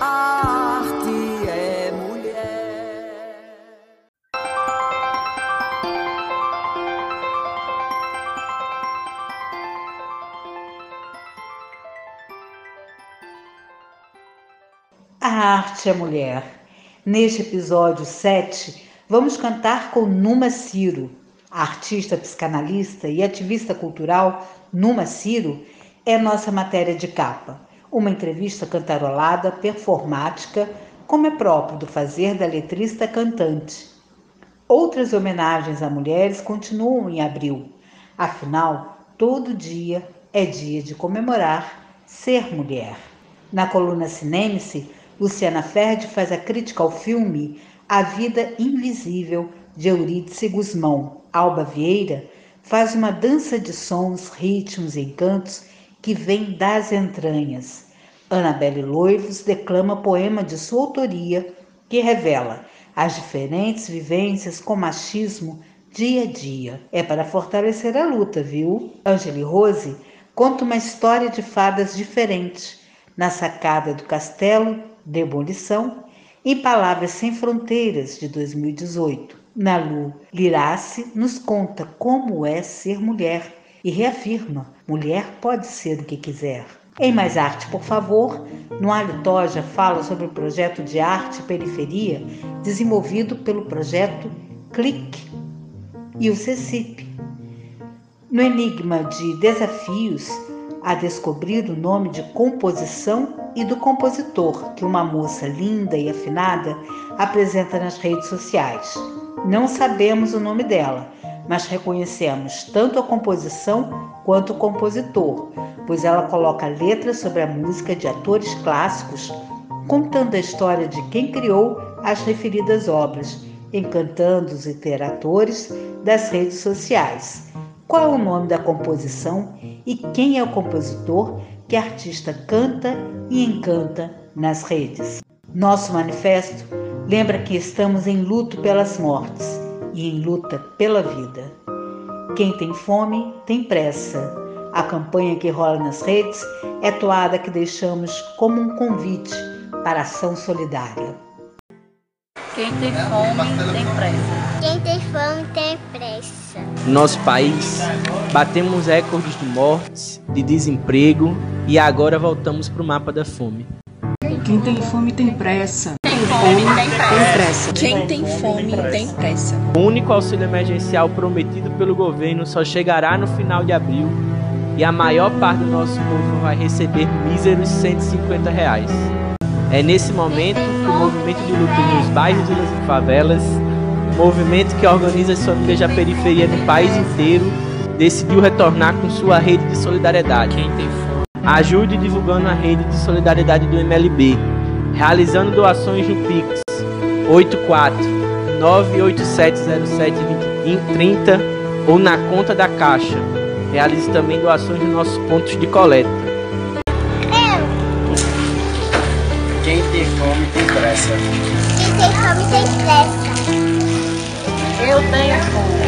A arte é mulher. A arte é mulher. Neste episódio 7, vamos cantar com Numa Ciro. A artista psicanalista e ativista cultural Numa Ciro é nossa matéria de capa. Uma entrevista cantarolada, performática, como é próprio do fazer da letrista cantante. Outras homenagens a mulheres continuam em abril. Afinal, todo dia é dia de comemorar ser mulher. Na coluna Cinemice, Luciana Ferdi faz a crítica ao filme A Vida Invisível de Eurídice Guzmão. Alba Vieira faz uma dança de sons, ritmos e encantos que vem das entranhas. Annabelle Loivos declama poema de sua autoria que revela as diferentes vivências com machismo dia a dia. É para fortalecer a luta, viu? Angeli Rose conta uma história de fadas diferente na sacada do castelo Demolição em Palavras Sem Fronteiras de 2018. Nalu Lirace nos conta como é ser mulher e reafirma: mulher pode ser o que quiser. Em Mais Arte, por favor, Noalho Toja fala sobre o projeto de arte periferia desenvolvido pelo projeto Clique e o CECIP. No enigma de desafios a descobrir o nome de composição e do compositor que uma moça linda e afinada apresenta nas redes sociais. Não sabemos o nome dela, mas reconhecemos tanto a composição quanto o compositor, pois ela coloca letras sobre a música de atores clássicos, contando a história de quem criou as referidas obras, encantando os literatores das redes sociais. Qual é o nome da composição e quem é o compositor que a artista canta e encanta nas redes? Nosso manifesto lembra que estamos em luto pelas mortes e em luta pela vida. Quem tem fome tem pressa. A campanha que rola nas redes é toada que deixamos como um convite para a ação solidária. Quem tem fome tem pressa. Quem tem fome tem pressa. No nosso país, batemos recordes de mortes, de desemprego e agora voltamos para o mapa da fome. Quem tem fome tem pressa. Tem fome tem pressa. pressa. Quem tem fome tem pressa. O único auxílio emergencial prometido pelo governo só chegará no final de abril e a maior parte do nosso povo vai receber míseros 150 reais. É nesse momento que o movimento de luta nos bairros e nas favelas, o movimento que organiza as famílias da periferia no país inteiro, decidiu retornar com sua rede de solidariedade. Quem tem fome. Ajude divulgando a rede de solidariedade do MLB, realizando doações no Pix 84 987072030 ou na conta da Caixa. Realize também doações nos nossos pontos de coleta. Eu. Quem tem fome tem pressa. Quem tem fome tem pressa. Eu tenho fome.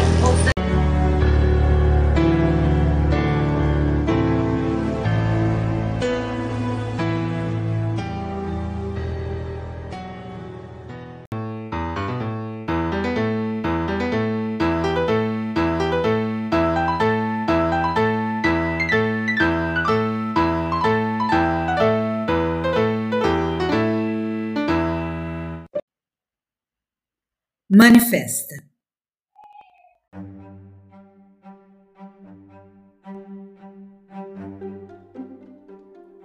Manifesta.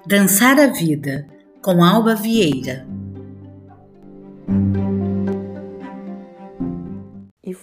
Dançar a Vida, com Alba Vieira.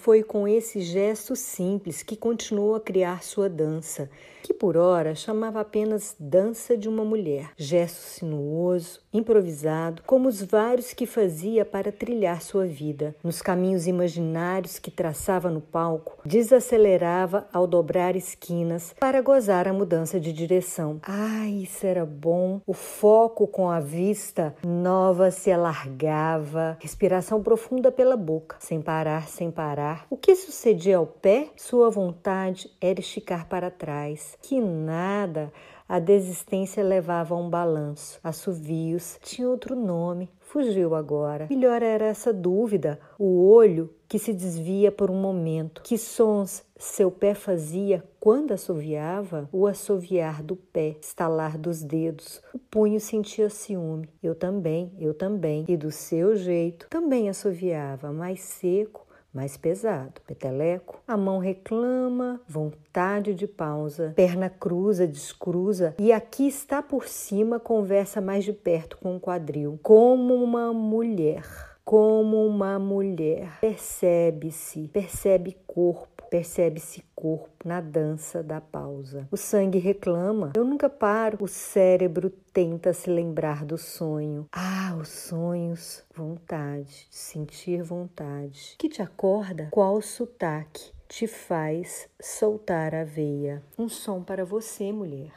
Foi com esse gesto simples que continuou a criar sua dança, que por ora chamava apenas dança de uma mulher. Gesto sinuoso, improvisado, como os vários que fazia para trilhar sua vida. Nos caminhos imaginários que traçava no palco, desacelerava ao dobrar esquinas para gozar a mudança de direção. Ai, isso era bom! O foco com a vista nova se alargava, respiração profunda pela boca, sem parar, sem parar. O que sucedia ao pé? Sua vontade era esticar para trás. Que nada! A desistência levava a um balanço. Assovios tinha outro nome, fugiu agora. Melhor era essa dúvida, o olho que se desvia por um momento. Que sons seu pé fazia quando assoviava? O assoviar do pé, estalar dos dedos. O punho sentia ciúme. Eu também, eu também. E do seu jeito, também assoviava, mais seco, mais pesado. Peteleco, a mão reclama, vontade de pausa, perna cruza, descruza e aqui está por cima, conversa mais de perto com o quadril, como uma mulher. Como uma mulher, percebe-se, percebe corpo percebe-se corpo na dança da pausa. O sangue reclama. Eu nunca paro. O cérebro tenta se lembrar do sonho. Ah, os sonhos. Vontade, sentir vontade. Que te acorda? Qual sotaque te faz soltar a veia? Um som para você, mulher.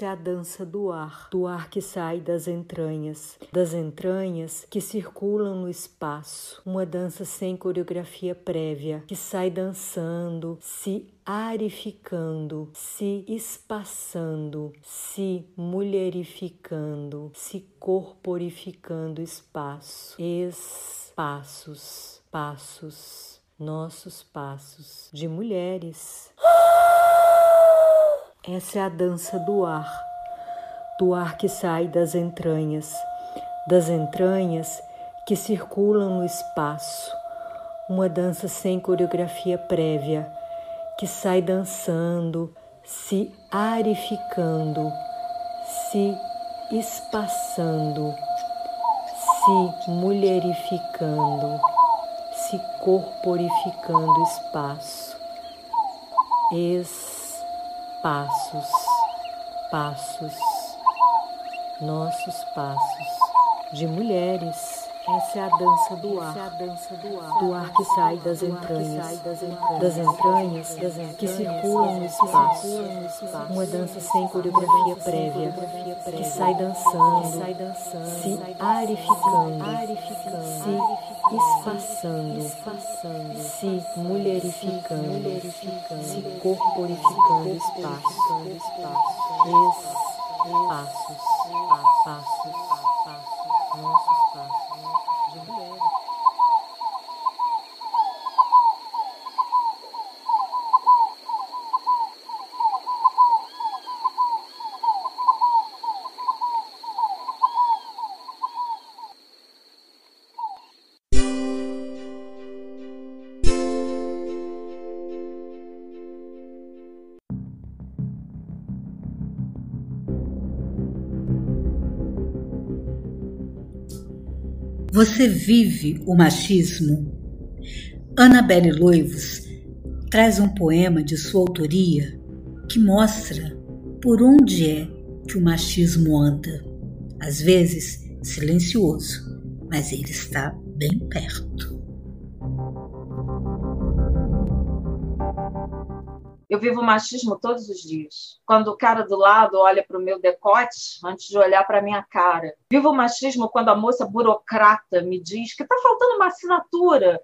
Essa é a dança do ar, do ar que sai das entranhas, das entranhas que circulam no espaço. Uma dança sem coreografia prévia, que sai dançando, se arificando, se espaçando, se mulherificando, se corporificando espaço. Espaços, passos, nossos passos de mulheres. Essa é a dança do ar, do ar que sai das entranhas, das entranhas que circulam no espaço. Uma dança sem coreografia prévia, que sai dançando, se arificando, se espaçando, se mulherificando, se corporificando espaço. Esse passos, passos, nossos passos de mulheres. Essa é a dança do ar, do ar que sai das entranhas, das entranhas que circulam no espaço. Uma dança sem coreografia prévia, que sai dançando, se arificando, se espaçando, se mulherificando, se corporificando espaço. Espaços, passos, passos, Você vive o machismo? Annabelle Loivos traz um poema de sua autoria que mostra por onde é que o machismo anda. Às vezes silencioso, mas ele está bem perto. Eu vivo machismo todos os dias. Quando o cara do lado olha para o meu decote antes de olhar para a minha cara. Vivo machismo quando a moça burocrata me diz que está faltando uma assinatura.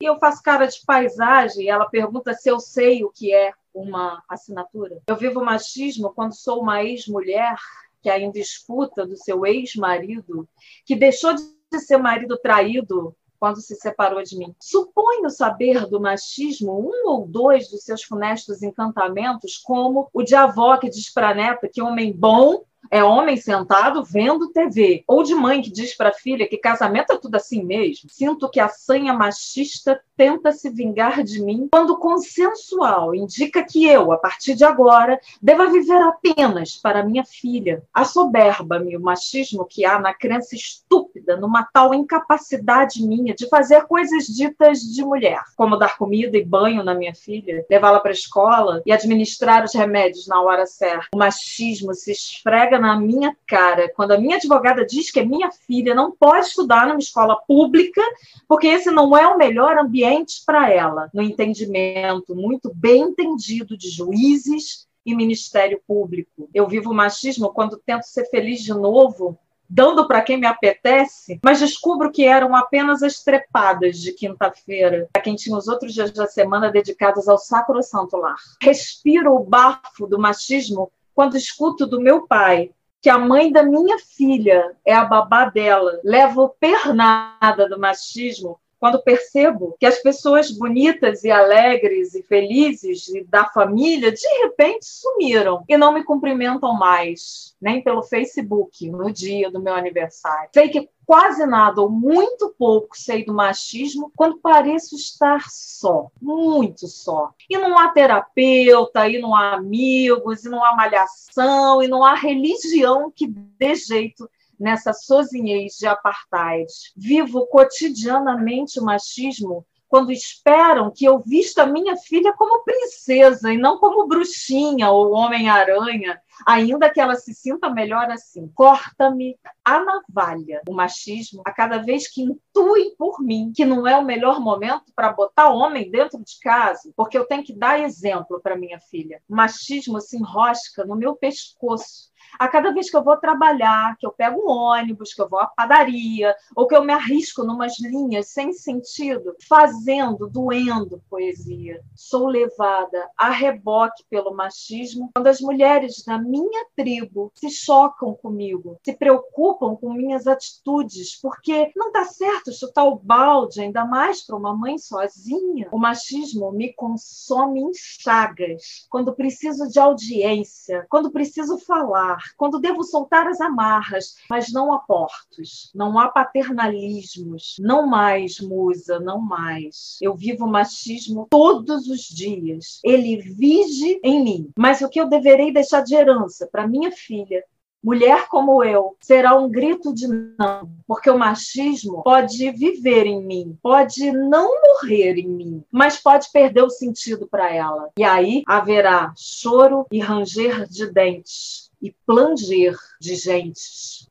E eu faço cara de paisagem e ela pergunta se eu sei o que é uma assinatura. Eu vivo machismo quando sou uma ex-mulher que ainda escuta do seu ex-marido, que deixou de ser marido traído quando se separou de mim. Suponho saber do machismo um ou dois dos seus funestos encantamentos, como o de avó que diz para a neta que homem bom é homem sentado vendo TV, ou de mãe que diz para a filha que casamento é tudo assim mesmo. Sinto que a sanha machista tenta se vingar de mim quando consensual indica que eu, a partir de agora, deva viver apenas para minha filha. A soberba-me, o machismo que há na crença estúpida, numa tal incapacidade minha de fazer coisas ditas de mulher, como dar comida e banho na minha filha, levá-la para a escola e administrar os remédios na hora certa. O machismo se esfrega na minha cara quando a minha advogada diz que a minha filha não pode estudar numa escola pública porque esse não é o melhor ambiente para ela, no entendimento muito bem entendido de juízes e Ministério Público. Eu vivo o machismo quando tento ser feliz de novo dando para quem me apetece, mas descubro que eram apenas as trepadas de quinta-feira, para quem tinha os outros dias da semana dedicados ao sacro santo lar. Respiro o bafo do machismo quando escuto do meu pai que a mãe da minha filha é a babá dela. Levo pernada do machismo quando percebo que as pessoas bonitas e alegres e felizes da família de repente sumiram e não me cumprimentam mais, nem pelo Facebook no dia do meu aniversário. Sei que quase nada ou muito pouco sei do machismo quando pareço estar só, muito só. E não há terapeuta, e não há amigos, e não há malhação, e não há religião que dê jeito nessa sozinhez de apartheid. Vivo cotidianamente o machismo quando esperam que eu vista minha filha como princesa e não como bruxinha ou homem-aranha, ainda que ela se sinta melhor assim. Corta-me a navalha, o machismo, a cada vez que intuem por mim que não é o melhor momento para botar homem dentro de casa, porque eu tenho que dar exemplo para minha filha. O machismo se enrosca no meu pescoço a cada vez que eu vou trabalhar, que eu pego um ônibus, que eu vou à padaria, ou que eu me arrisco numas linhas sem sentido, fazendo, doendo poesia. Sou levada a reboque pelo machismo quando as mulheres da minha tribo se chocam comigo, se preocupam com minhas atitudes, porque não está certo chutar o balde, ainda mais para uma mãe sozinha. O machismo me consome em chagas quando preciso de audiência, quando preciso falar quando devo soltar as amarras, mas não há portos, não há paternalismos, não mais, musa, não mais. Eu vivo machismo todos os dias. Ele vige em mim. Mas o que eu deverei deixar de herança para minha filha mulher como eu, será um grito de não, porque o machismo pode viver em mim, pode não morrer em mim, mas pode perder o sentido para ela. E aí haverá choro e ranger de dentes e planger de gentes.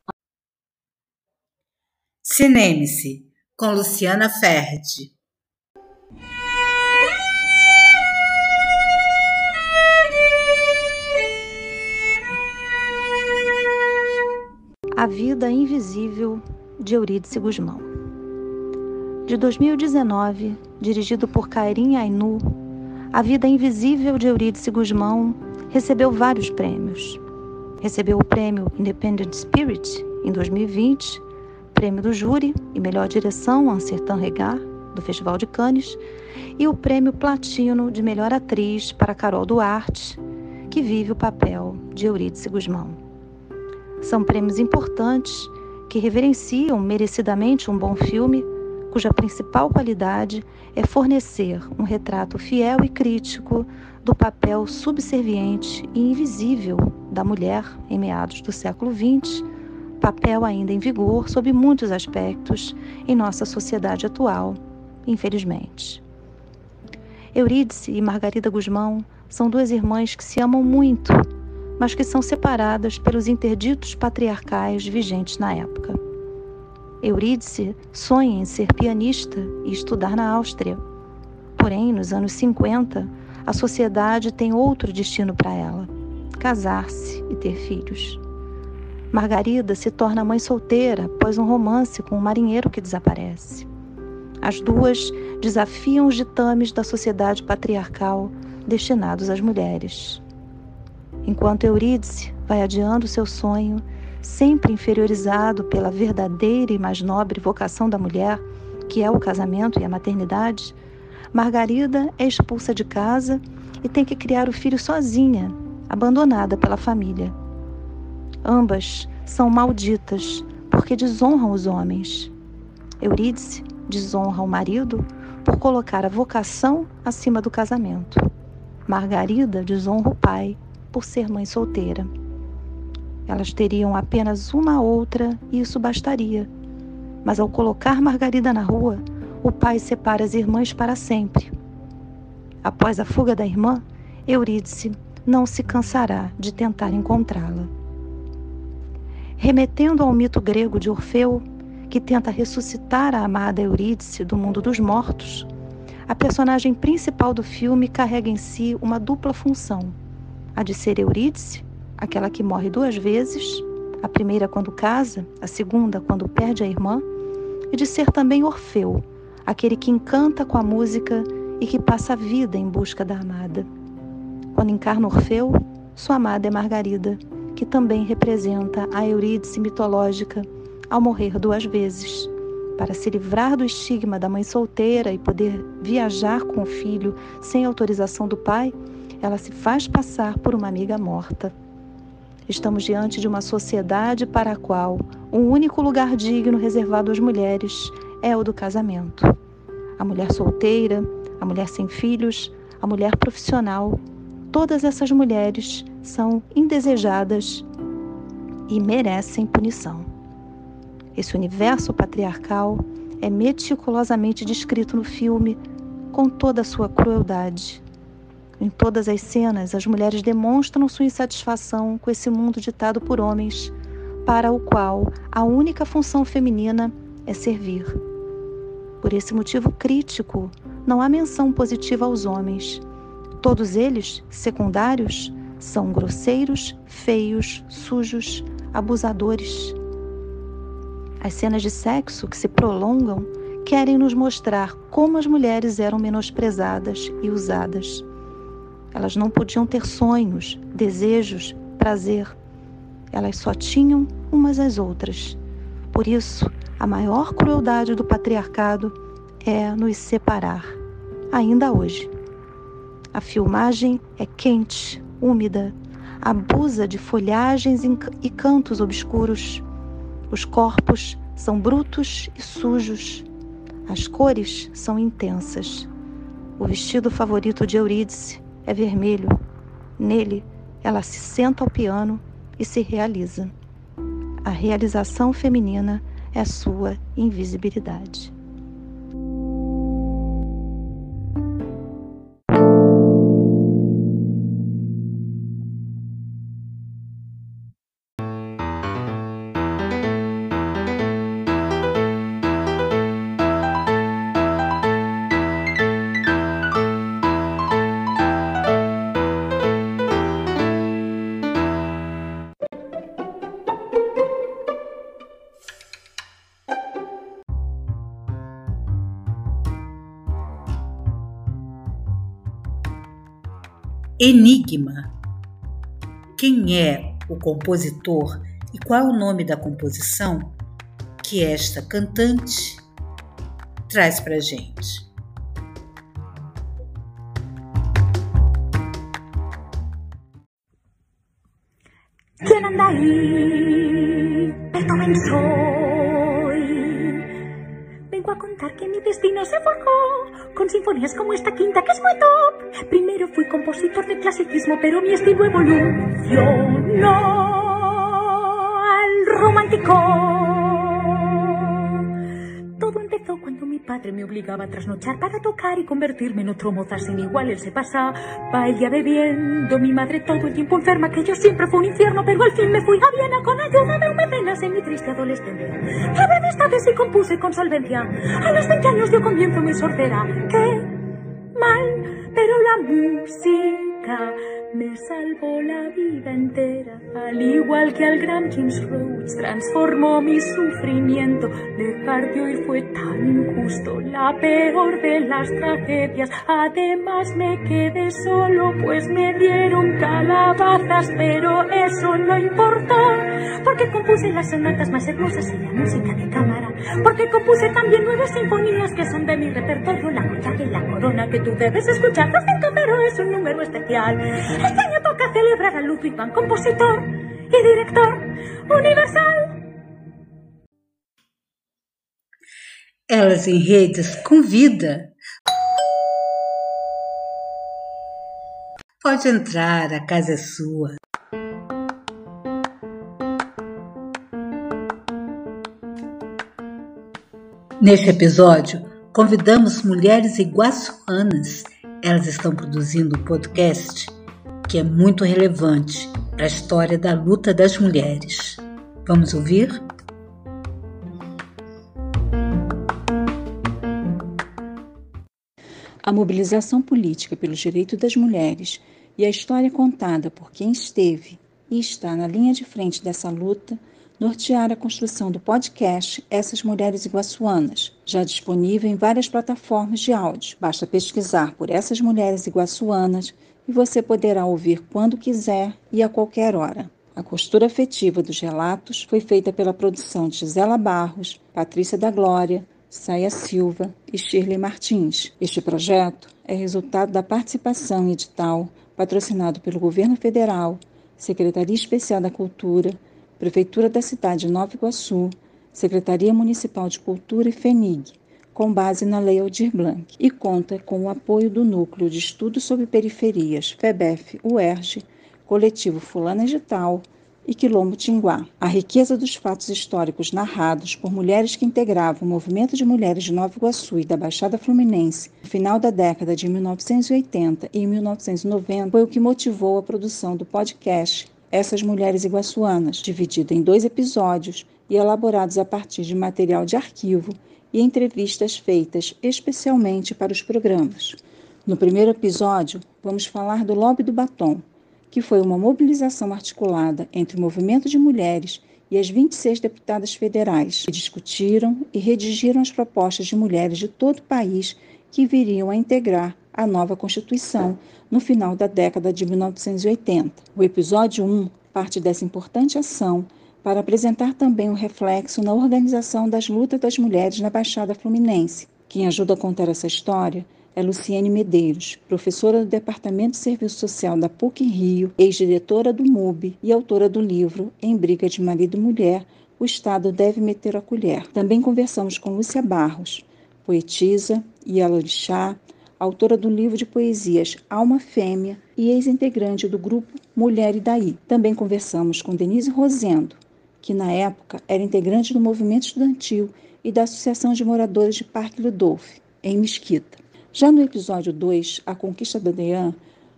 Cineme-se, com Luciana Ferdi. A Vida Invisível de Eurídice Guzmão. De 2019, dirigido por Kairin Ainu, A Vida Invisível de Eurídice Guzmão recebeu vários prêmios, Recebeu o prêmio Independent Spirit em 2020, prêmio do júri e melhor direção Ansertan Regar, do Festival de Cannes, e o prêmio Platino de melhor atriz para Carol Duarte, que vive o papel de Eurídice Guzmão. São prêmios importantes que reverenciam merecidamente um bom filme, cuja principal qualidade é fornecer um retrato fiel e crítico do papel subserviente e invisível da mulher em meados do século XX, papel ainda em vigor sob muitos aspectos em nossa sociedade atual, infelizmente. Eurídice e Margarida Guzmão são duas irmãs que se amam muito, mas que são separadas pelos interditos patriarcais vigentes na época. Eurídice sonha em ser pianista e estudar na Áustria. Porém, nos anos 50, a sociedade tem outro destino para ela: casar-se e ter filhos. Margarida se torna mãe solteira após um romance com um marinheiro que desaparece. As duas desafiam os ditames da sociedade patriarcal destinados às mulheres. Enquanto Eurídice vai adiando seu sonho, sempre inferiorizado pela verdadeira e mais nobre vocação da mulher, que é o casamento e a maternidade, Margarida é expulsa de casa e tem que criar o filho sozinha, abandonada pela família. Ambas são malditas porque desonram os homens. Eurídice desonra o marido por colocar a vocação acima do casamento. Margarida desonra o pai por ser mãe solteira. Elas teriam apenas uma outra e isso bastaria. Mas ao colocar Margarida na rua, o pai separa as irmãs para sempre. Após a fuga da irmã, Eurídice não se cansará de tentar encontrá-la. Remetendo ao mito grego de Orfeu, que tenta ressuscitar a amada Eurídice do mundo dos mortos, a personagem principal do filme carrega em si uma dupla função: a de ser Eurídice, aquela que morre duas vezes, a primeira quando casa, a segunda quando perde a irmã, e de ser também Orfeu, aquele que encanta com a música e que passa a vida em busca da amada. Quando encarna Orfeu, sua amada é Margarida, que também representa a Eurídice mitológica ao morrer duas vezes. Para se livrar do estigma da mãe solteira e poder viajar com o filho sem autorização do pai, ela se faz passar por uma amiga morta. Estamos diante de uma sociedade para a qual o único lugar digno reservado às mulheres é o do casamento. A mulher solteira, a mulher sem filhos, a mulher profissional, todas essas mulheres são indesejadas e merecem punição. Esse universo patriarcal é meticulosamente descrito no filme com toda a sua crueldade. Em todas as cenas, as mulheres demonstram sua insatisfação com esse mundo ditado por homens, para o qual a única função feminina é servir. Por esse motivo crítico, não há menção positiva aos homens. Todos eles, secundários, são grosseiros, feios, sujos, abusadores. As cenas de sexo que se prolongam querem nos mostrar como as mulheres eram menosprezadas e usadas. Elas não podiam ter sonhos, desejos, prazer. Elas só tinham umas às outras. Por isso, a maior crueldade do patriarcado é nos separar, ainda hoje. A filmagem é quente, úmida, abusa de folhagens e cantos obscuros. Os corpos são brutos e sujos. As cores são intensas. O vestido favorito de Eurídice é vermelho. Nele, ela se senta ao piano e se realiza. A realização feminina é sua invisibilidade. Enigma. Quem é o compositor e qual o nome da composição que esta cantante traz para gente? Sinfonías como esta quinta que es muy top. Primero fui compositor de clasicismo, pero mi estilo evolucionó al romántico. Padre me obligaba a trasnochar para tocar y convertirme en otro Mozart sin igual. Él se pasaba ella bebiendo, mi madre todo el tiempo enferma, que yo siempre fue un infierno, pero al fin me fui a Viena con ayuda de un mecenas en mi triste adolescencia. Hablé de esta vez y compuse con solvencia. A los 20 años dio comienzo mi sordera. Qué mal, pero la música me salvó la vida entera, al igual que al gran James Rhodes transformó mi sufrimiento. Dejar de oír fue tan injusto, la peor de las tragedias. Además me quedé solo, pues me dieron calabazas, pero eso no importó, porque compuse las sonatas más hermosas y la música de cámara, porque compuse también nueve sinfonías que son de mi repertorio, la joya y la corona que tú debes escuchar. Lo siento, pero es un número especial. Este año toca celebrar a Ludwig van compositor. y director universal. Elas em Redes convida. Pode entrar, a casa é sua. Neste episódio, convidamos mulheres iguaçuanas. Elas estão produzindo um podcast que é muito relevante para a história da luta das mulheres. Vamos ouvir? A mobilização política pelos direitos das mulheres e a história contada por quem esteve e está na linha de frente dessa luta nortear a construção do podcast Essas Mulheres Iguaçuanas, já disponível em várias plataformas de áudio. Basta pesquisar por Essas Mulheres Iguaçuanas e você poderá ouvir quando quiser e a qualquer hora. A costura afetiva dos relatos foi feita pela produção de Gisela Barros, Patrícia da Glória, Saia Silva e Shirley Martins. Este projeto é resultado da participação em edital patrocinado pelo Governo Federal, Secretaria Especial da Cultura, Prefeitura da cidade de Nova Iguaçu, Secretaria Municipal de Cultura e FENIG, com base na Lei Aldir Blanc, e conta com o apoio do Núcleo de Estudos sobre Periferias, FEBEF, UERJ, Coletivo Fulana Digital e Quilombo Tinguá. A riqueza dos fatos históricos narrados por mulheres que integravam o movimento de mulheres de Nova Iguaçu e da Baixada Fluminense no final da década de 1980 e 1990 foi o que motivou a produção do podcast essas mulheres iguaçuanas, dividida em dois episódios e elaborados a partir de material de arquivo e entrevistas feitas especialmente para os programas. No primeiro episódio, vamos falar do Lobby do Batom, que foi uma mobilização articulada entre o movimento de mulheres e as 26 deputadas federais, que discutiram e redigiram as propostas de mulheres de todo o país que viriam a integrar a nova Constituição no final da década de 1980. O episódio 1 parte dessa importante ação para apresentar também o um reflexo na organização das lutas das mulheres na Baixada Fluminense. Quem ajuda a contar essa história é Luciene Medeiros, professora do Departamento de Serviço Social da PUC Rio, ex-diretora do MUB e autora do livro Em Briga de Marido e Mulher, o Estado deve meter a colher. Também conversamos com Lúcia Barros, poetisa e alorixá, autora do livro de poesias Alma Fêmea e ex-integrante do grupo Mulher e Daí. Também conversamos com Denise Rosendo, que na época era integrante do movimento estudantil e da Associação de Moradores de Parque Ludolf, em Mesquita. Já no episódio 2, A Conquista da Dean,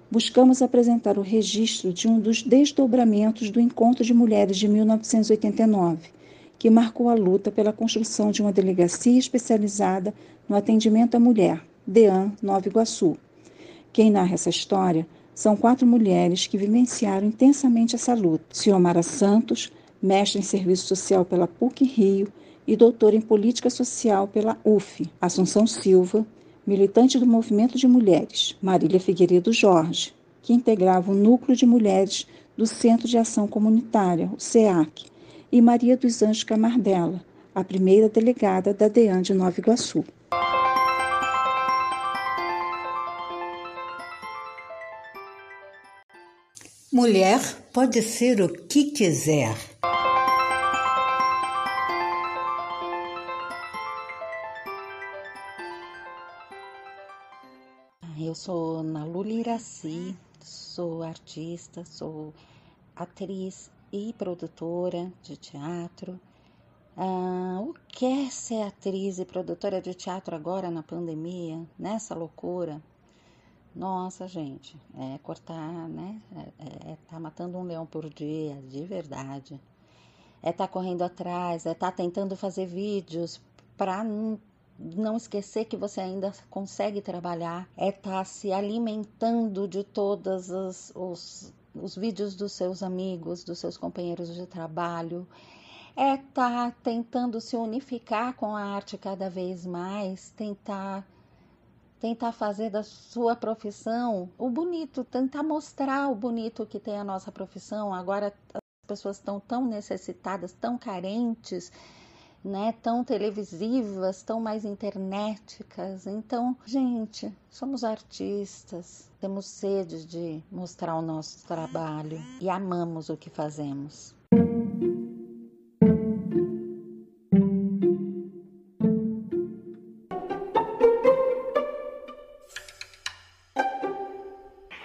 buscamos apresentar o registro de um dos desdobramentos do Encontro de Mulheres de 1989, que marcou a luta pela construção de uma delegacia especializada no atendimento à mulher, DEAN Nova Iguaçu. Quem narra essa história são quatro mulheres que vivenciaram intensamente essa luta. Ciomara Santos, mestre em Serviço Social pela PUC Rio e doutora em Política Social pela UF. Assunção Silva, militante do Movimento de Mulheres. Marília Figueiredo Jorge, que integrava o Núcleo de Mulheres do Centro de Ação Comunitária, o SEAC. E Maria dos Anjos Camardella, a primeira delegada da DEAN de Nova Iguaçu. Mulher pode ser o que quiser. Eu sou Nalu Iraci, sou artista, sou atriz e produtora de teatro. Ah, o que é ser atriz e produtora de teatro agora na pandemia, nessa loucura? Nossa, gente, é cortar, né? É, é tá matando um leão por dia, de verdade. É tá correndo atrás, é tá tentando fazer vídeos para não esquecer que você ainda consegue trabalhar, é tá se alimentando de todos os, os, os vídeos dos seus amigos, dos seus companheiros de trabalho, é tá tentando se unificar com a arte cada vez mais, tentar tentar fazer da sua profissão o bonito, tentar mostrar o bonito que tem a nossa profissão. Agora as pessoas estão tão necessitadas, tão carentes né, tão televisivas, tão mais internéticas. Então, gente, somos artistas, temos sede de mostrar o nosso trabalho e amamos o que fazemos.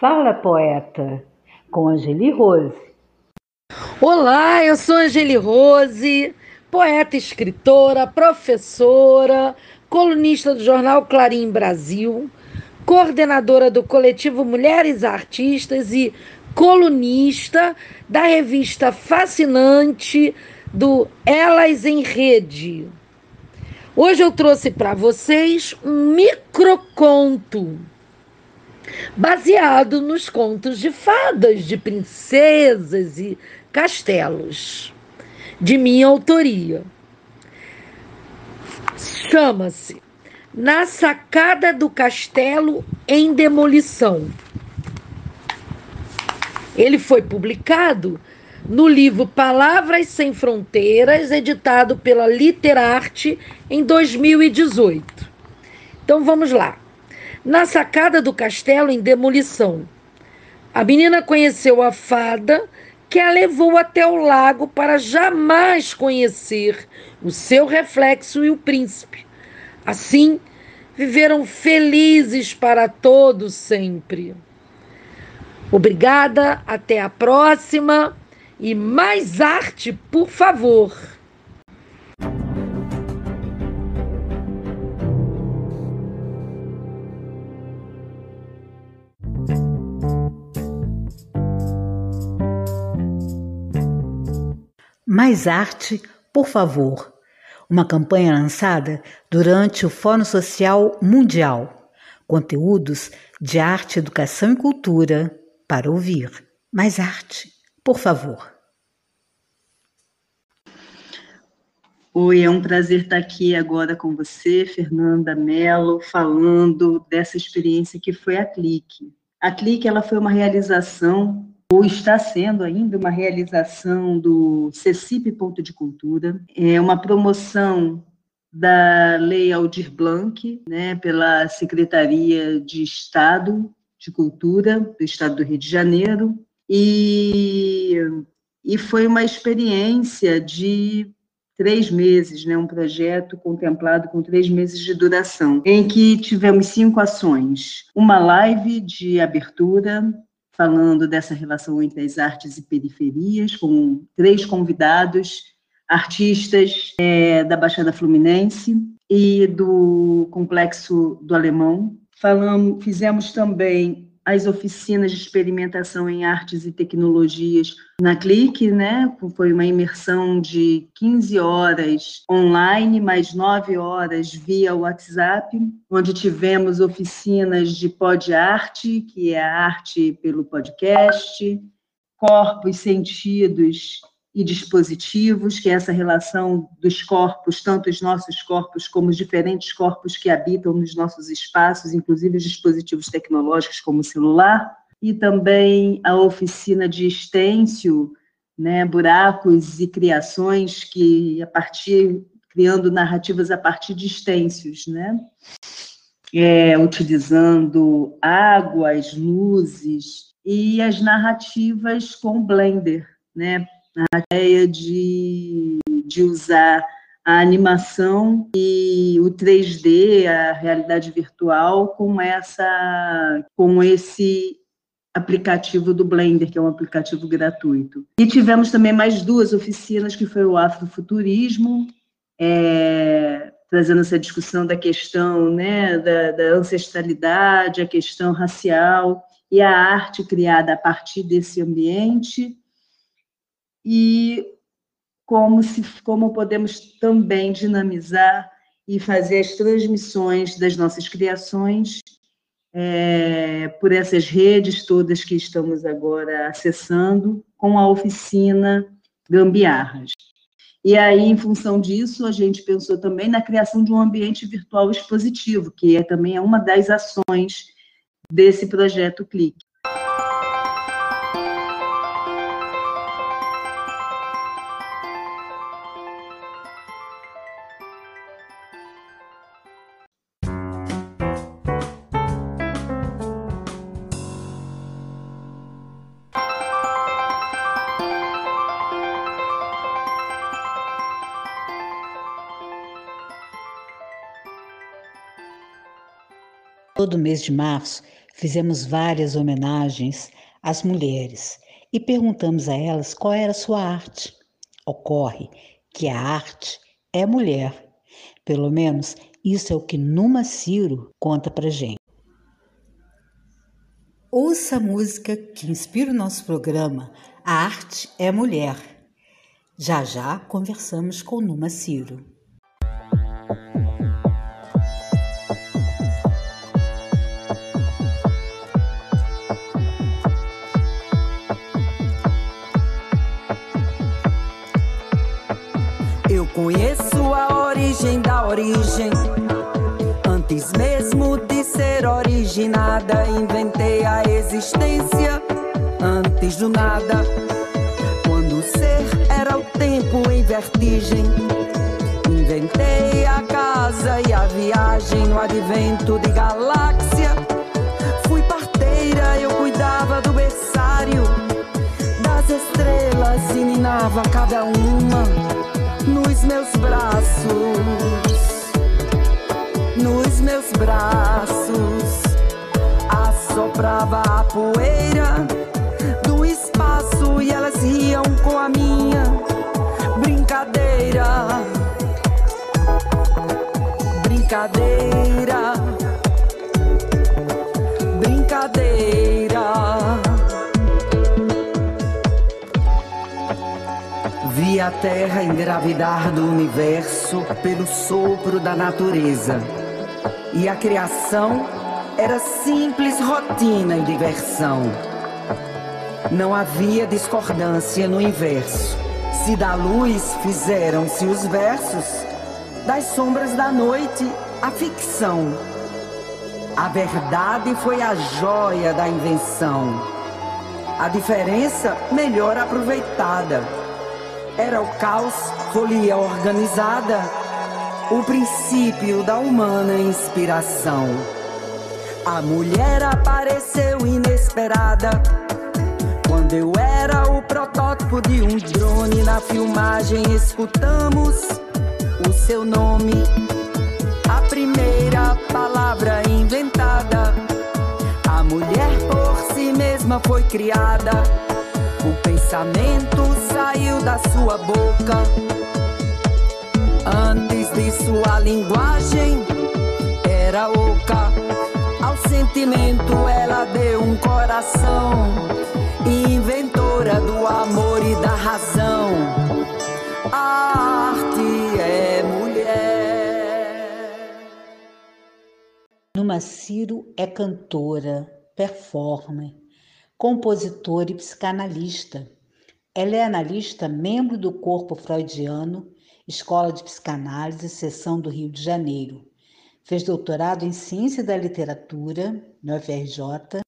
Fala, poeta, com Angeli Rose. Olá, eu sou Angeli Rose, poeta, escritora, professora, colunista do jornal Clarim Brasil, coordenadora do coletivo Mulheres Artistas e colunista da revista fascinante do Elas em Rede. Hoje eu trouxe para vocês um microconto baseado nos contos de fadas, de princesas e castelos, de minha autoria. Chama-se Na Sacada do Castelo em Demolição. Ele foi publicado no livro Palavras Sem Fronteiras, editado pela Literarte em 2018. Então vamos lá na sacada do castelo em demolição. A menina conheceu a fada que a levou até o lago para jamais conhecer o seu reflexo e o príncipe. Assim, viveram felizes para todo sempre. Obrigada, até a próxima e mais arte, por favor. Mais arte, por favor. Uma campanha lançada durante o Fórum Social Mundial. Conteúdos de arte, educação e cultura para ouvir. Mais arte, por favor. Oi, é um prazer estar aqui agora com você, Fernanda Mello, falando dessa experiência que foi a Clique. A Clique ela foi uma realização ou está sendo ainda uma realização do CECIP Ponto de Cultura, é uma promoção da Lei Aldir Blanc, né, pela Secretaria de Estado de Cultura do Estado do Rio de Janeiro, e, e foi uma experiência de três meses, né, um projeto contemplado com três meses de duração, em que tivemos cinco ações: uma live de abertura, falando dessa relação entre as artes e periferias, com três convidados, artistas é, da Baixada Fluminense e do Complexo do Alemão. Falamos, fizemos também as oficinas de experimentação em artes e tecnologias na Clique, né? Foi uma imersão de 15 horas online, mais 9 horas via WhatsApp, onde tivemos oficinas de pod arte, que é a arte pelo podcast, corpos, sentidos e dispositivos, que é essa relação dos corpos, tanto os nossos corpos como os diferentes corpos que habitam nos nossos espaços, inclusive os dispositivos tecnológicos como o celular, e também a oficina de estêncil, né, buracos e criações que a partir criando narrativas a partir de estêncios, né? É, utilizando águas, luzes e as narrativas com Blender, né? A ideia de, de usar a animação e o 3D, a realidade virtual, com essa, com esse aplicativo do Blender, que é um aplicativo gratuito. E tivemos também mais duas oficinas, que foi o Afrofuturismo, é, trazendo essa discussão da questão né, da, da ancestralidade, a questão racial e a arte criada a partir desse ambiente, e como, se, como podemos também dinamizar e fazer as transmissões das nossas criações é, por essas redes todas que estamos agora acessando com a oficina Gambiarras. E aí, em função disso, a gente pensou também na criação de um ambiente virtual expositivo, que é também é uma das ações desse projeto Clique. Todo mês de março fizemos várias homenagens às mulheres e perguntamos a elas qual era a sua arte. Ocorre que a arte é mulher. Pelo menos isso é o que Numa Ciro conta pra gente. Ouça a música que inspira o nosso programa A Arte é Mulher. Já já conversamos com Numa Ciro. Origem. Antes mesmo de ser originada, inventei a existência. Antes do nada, quando o ser era o tempo em vertigem. Inventei a casa e a viagem no advento de galáxia. Fui parteira, eu cuidava do berçário. Das estrelas e ninava cada uma nos meus braços, nos meus braços, assoprava a poeira do espaço e elas riam com a minha brincadeira, brincadeira, brincadeira. Vi a terra engravidar do universo pelo sopro da natureza. E a criação era simples rotina e diversão. Não havia discordância no inverso. Se da luz fizeram-se os versos, das sombras da noite a ficção. A verdade foi a joia da invenção. A diferença melhor aproveitada era o caos, folia organizada, o princípio da humana inspiração. A mulher apareceu inesperada. Quando eu era o protótipo de um drone na filmagem, escutamos o seu nome, a primeira palavra inventada. A mulher por si mesma foi criada. O pensamento saiu da sua boca. Antes disso, a linguagem era oca. Ao sentimento, ela deu um coração. Inventora do amor e da razão. A arte é mulher. Numa Ciro é cantora, performer, compositora e psicanalista. Ela é analista, membro do Corpo Freudiano, Escola de Psicanálise, Seção do Rio de Janeiro. Fez doutorado em Ciência da Literatura, no UFRJ.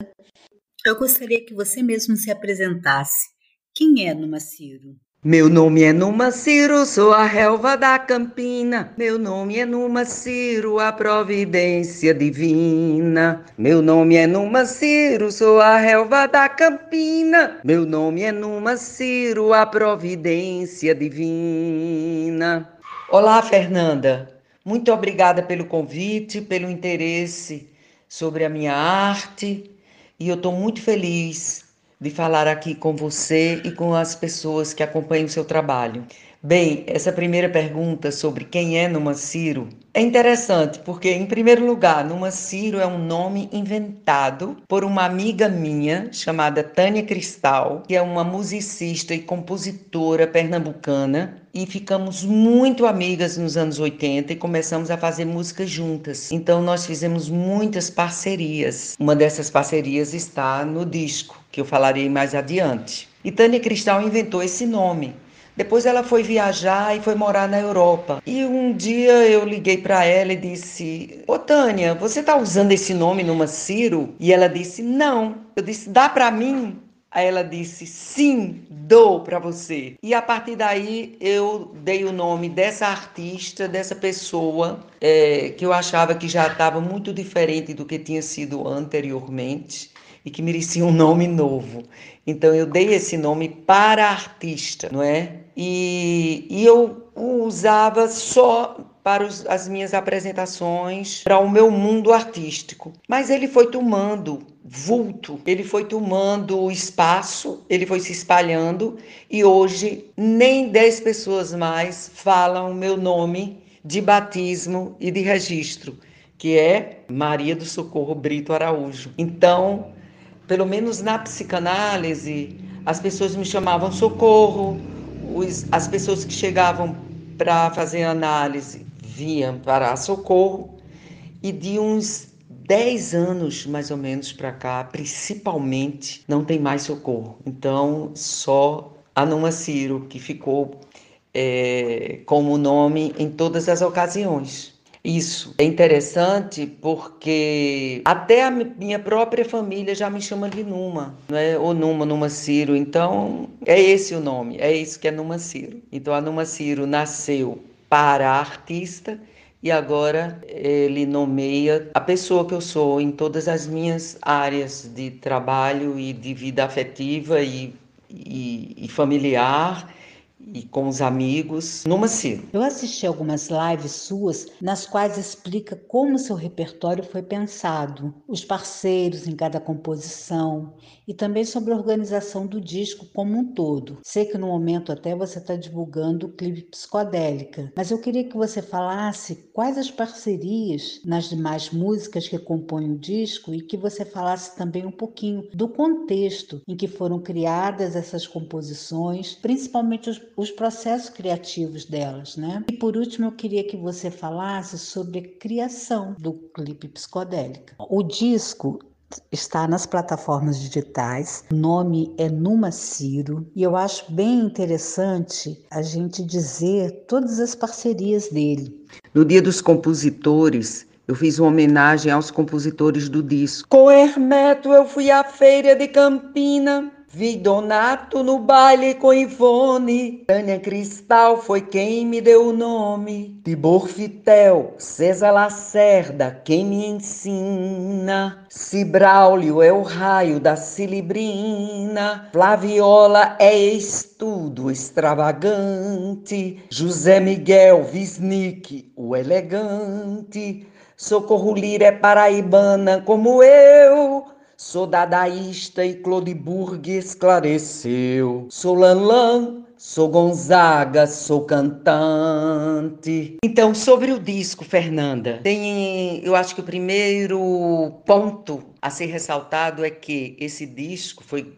Eu gostaria que você mesmo se apresentasse. Quem é Numa Ciro? Meu nome é Numa Ciro, sou a relva da Campina. Meu nome é Numa Ciro, a providência divina. Meu nome é Numa Ciro, sou a relva da Campina. Meu nome é Numa Ciro, a providência divina. Olá, Fernanda. Muito obrigada pelo convite, pelo interesse sobre a minha arte. E eu estou muito feliz de falar aqui com você e com as pessoas que acompanham o seu trabalho. Bem, essa primeira pergunta sobre quem é Numa Ciro é interessante porque, em primeiro lugar, Numa Ciro é um nome inventado por uma amiga minha chamada Tânia Cristal, que é uma musicista e compositora pernambucana. E ficamos muito amigas nos anos 80 e começamos a fazer música juntas. Então, nós fizemos muitas parcerias. Uma dessas parcerias está no disco, que eu falarei mais adiante. E Tânia Cristal inventou esse nome. Depois ela foi viajar e foi morar na Europa. E um dia eu liguei para ela e disse: Ô Tânia, você tá usando esse nome numa Ciro? E ela disse: Não. Eu disse: Dá para mim? Aí ela disse: Sim, dou para você. E a partir daí eu dei o nome dessa artista, dessa pessoa, é, que eu achava que já estava muito diferente do que tinha sido anteriormente e que merecia um nome novo. Então eu dei esse nome para artista, não é? E, e eu o usava só para os, as minhas apresentações, para o meu mundo artístico. Mas ele foi tomando vulto, ele foi tomando espaço, ele foi se espalhando e hoje nem 10 pessoas mais falam o meu nome de batismo e de registro, que é Maria do Socorro Brito Araújo. Então, pelo menos na psicanálise, as pessoas me chamavam Socorro, os, as pessoas que chegavam para fazer análise vinham para Socorro e de uns 10 anos mais ou menos para cá, principalmente, não tem mais Socorro. Então, só a Numa Ciro que ficou é, como nome em todas as ocasiões. Isso é interessante porque até a minha própria família já me chama de Numa, não é? Ou Numa, Numa Ciro. Então, é esse o nome, é isso que é Numa Ciro. Então, a Numa Ciro nasceu para artista e agora ele nomeia a pessoa que eu sou em todas as minhas áreas de trabalho e de vida afetiva e, e, e familiar e com os amigos numa Ciro. Eu assisti algumas lives suas nas quais explica como seu repertório foi pensado, os parceiros em cada composição e também sobre a organização do disco como um todo. Sei que no momento até você está divulgando o clipe Psicodélica, mas eu queria que você falasse quais as parcerias nas demais músicas que compõem o disco e que você falasse também um pouquinho do contexto em que foram criadas essas composições, principalmente os os processos criativos delas, né? E por último, eu queria que você falasse sobre a criação do clipe psicodélica. O disco está nas plataformas digitais. O nome é Numa Ciro e eu acho bem interessante a gente dizer todas as parcerias dele. No Dia dos Compositores, eu fiz uma homenagem aos compositores do disco. Com Hermeto eu fui à feira de Campina Vi Donato no baile com Ivone, Tânia Cristal foi quem me deu o nome. Tibor Fitel, César Lacerda, quem me ensina. Cibraulio é o raio da Cilibrina. Flaviola é estudo extravagante. José Miguel Visnick, o elegante. Socorro Lira é paraibana como eu. Sou dadaísta e Claude Burg esclareceu. Sou Lanlan, sou Gonzaga, sou cantante. Então, sobre o disco, Fernanda, tem, eu acho que o primeiro ponto a ser ressaltado é que esse disco foi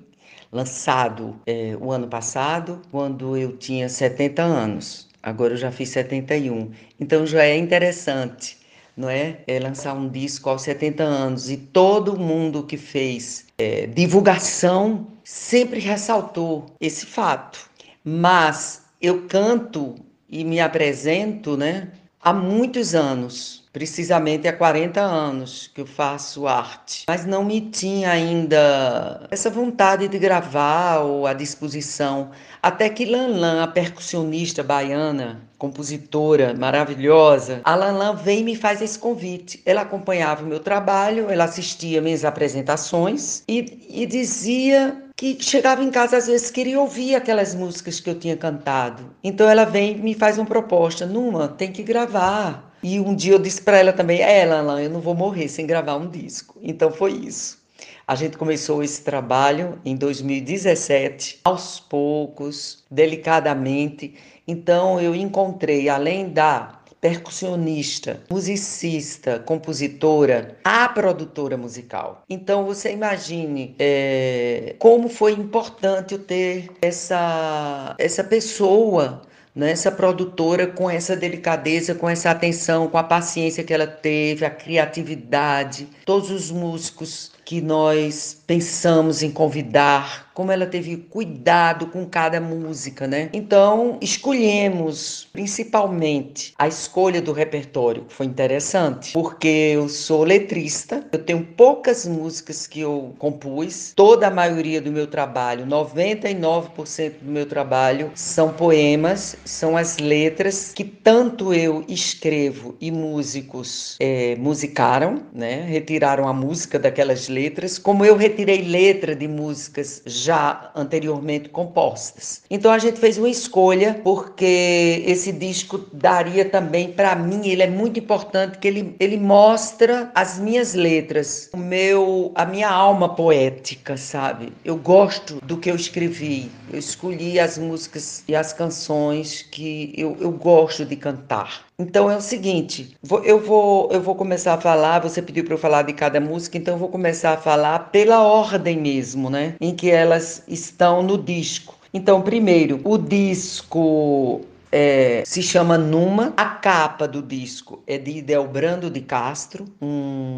lançado é, o ano passado, quando eu tinha 70 anos. Agora eu já fiz 71. Então já é interessante não é? é lançar um disco aos 70 anos e todo mundo que fez é, divulgação sempre ressaltou esse fato. Mas eu canto e me apresento, né? Há muitos anos precisamente há 40 anos que eu faço arte, mas não me tinha ainda essa vontade de gravar ou a disposição. Até que Lanlan, a percussionista baiana, compositora maravilhosa, a Lanlan vem e me faz esse convite. Ela acompanhava o meu trabalho, ela assistia minhas apresentações e, e dizia que chegava em casa às vezes queria ouvir aquelas músicas que eu tinha cantado. Então ela vem e me faz uma proposta, Numa, tem que gravar. E um dia eu disse para ela também: É, Lala, eu não vou morrer sem gravar um disco. Então foi isso. A gente começou esse trabalho em 2017, aos poucos, delicadamente. Então eu encontrei, além da percussionista, musicista, compositora, a produtora musical. Então você imagine é, como foi importante eu ter essa, essa pessoa né, essa produtora com essa delicadeza, com essa atenção, com a paciência que ela teve, a criatividade, todos os músicos que nós pensamos em convidar, como ela teve cuidado com cada música, né? Então, escolhemos principalmente a escolha do repertório, que foi interessante, porque eu sou letrista, eu tenho poucas músicas que eu compus, toda a maioria do meu trabalho, 99% do meu trabalho são poemas, são as letras que tanto eu escrevo e músicos é, musicaram, né? Retiraram a música daquelas letras como eu retirei letra de músicas já anteriormente compostas. Então a gente fez uma escolha porque esse disco daria também para mim, ele é muito importante que ele, ele mostra as minhas letras, o meu a minha alma poética, sabe? Eu gosto do que eu escrevi. Eu escolhi as músicas e as canções que eu, eu gosto de cantar. Então é o seguinte, eu vou, eu vou começar a falar, você pediu para eu falar de cada música, então eu vou começar a falar pela ordem mesmo, né? Em que elas estão no disco. Então, primeiro, o disco é, se chama Numa. A capa do disco é de Delbrando de Castro, um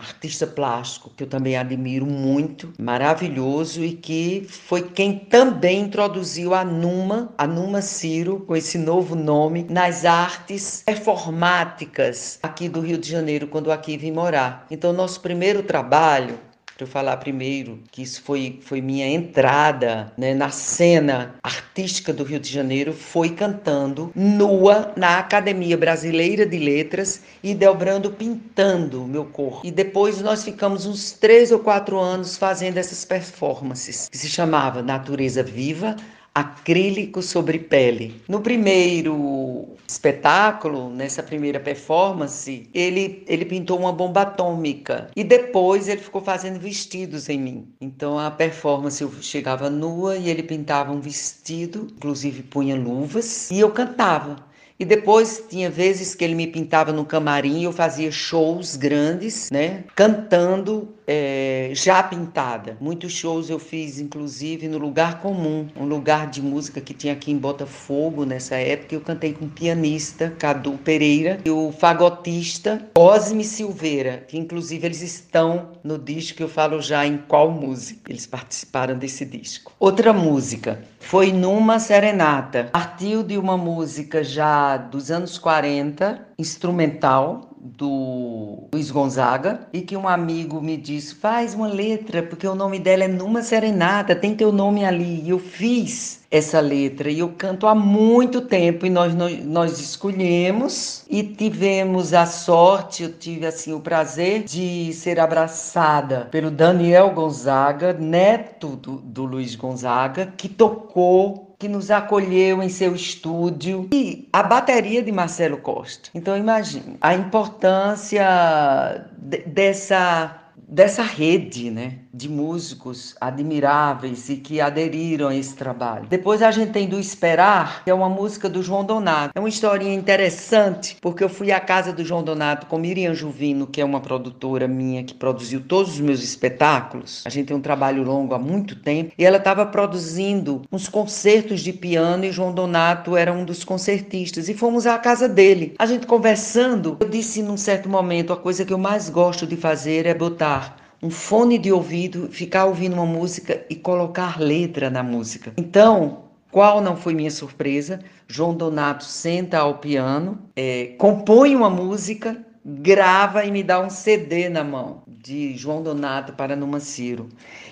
artista plástico que eu também admiro muito, maravilhoso e que foi quem também introduziu a Numa, a Numa Ciro, com esse novo nome, nas artes performáticas aqui do Rio de Janeiro, quando aqui vim morar. Então, nosso primeiro trabalho para eu falar primeiro que isso foi, foi minha entrada né, na cena artística do Rio de Janeiro, foi cantando nua na Academia Brasileira de Letras e Delbrando pintando meu corpo. E depois nós ficamos uns três ou quatro anos fazendo essas performances, que se chamava Natureza Viva, acrílico sobre pele. No primeiro espetáculo, nessa primeira performance, ele, ele pintou uma bomba atômica e depois ele ficou fazendo vestidos em mim. Então a performance eu chegava nua e ele pintava um vestido, inclusive punha luvas, e eu cantava. E depois tinha vezes que ele me pintava no camarim eu fazia shows grandes, né? Cantando é, já pintada. Muitos shows eu fiz, inclusive, no Lugar Comum, um lugar de música que tinha aqui em Botafogo nessa época. Eu cantei com o pianista Cadu Pereira e o fagotista Cosme Silveira, que inclusive eles estão no disco que eu falo já em qual música. Eles participaram desse disco. Outra música foi numa serenata. Partiu de uma música já dos anos 40, instrumental, do Luiz Gonzaga e que um amigo me disse: faz uma letra, porque o nome dela é Numa Serenata, tem teu nome ali. E eu fiz essa letra e eu canto há muito tempo e nós, nós, nós escolhemos e tivemos a sorte, eu tive assim o prazer de ser abraçada pelo Daniel Gonzaga, neto do, do Luiz Gonzaga, que tocou que nos acolheu em seu estúdio e a bateria de Marcelo Costa. Então imagine a importância dessa dessa rede, né, de músicos admiráveis e que aderiram a esse trabalho. Depois a gente tem do Esperar, que é uma música do João Donato. É uma historinha interessante, porque eu fui à casa do João Donato com Miriam Juvino, que é uma produtora minha que produziu todos os meus espetáculos. A gente tem um trabalho longo há muito tempo, e ela estava produzindo uns concertos de piano e João Donato era um dos concertistas e fomos à casa dele. A gente conversando, eu disse num certo momento, a coisa que eu mais gosto de fazer é botar um fone de ouvido, ficar ouvindo uma música e colocar letra na música. Então, qual não foi minha surpresa? João Donato senta ao piano, é, compõe uma música, grava e me dá um CD na mão de João Donato para Numa Ciro.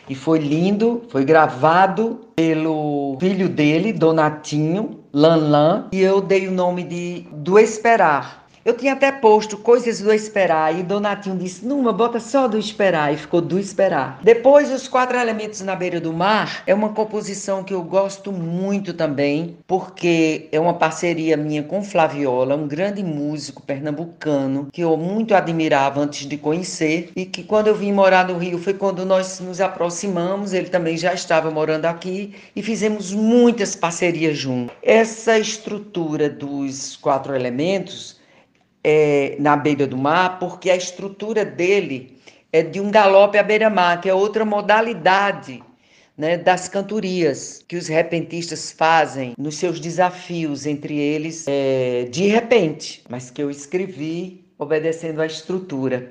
E foi lindo, foi gravado pelo filho dele, Donatinho, Lanlan, e eu dei o nome de Do Esperar. Eu tinha até posto coisas do esperar e Donatinho disse: Numa, bota só do esperar. E ficou do esperar. Depois, Os Quatro Elementos na Beira do Mar é uma composição que eu gosto muito também, porque é uma parceria minha com Flaviola, um grande músico pernambucano que eu muito admirava antes de conhecer e que quando eu vim morar no Rio foi quando nós nos aproximamos. Ele também já estava morando aqui e fizemos muitas parcerias juntos. Essa estrutura dos quatro elementos é, na beira do mar, porque a estrutura dele é de um galope à beira-mar, que é outra modalidade né, das cantorias que os repentistas fazem nos seus desafios, entre eles é, de repente, mas que eu escrevi obedecendo à estrutura.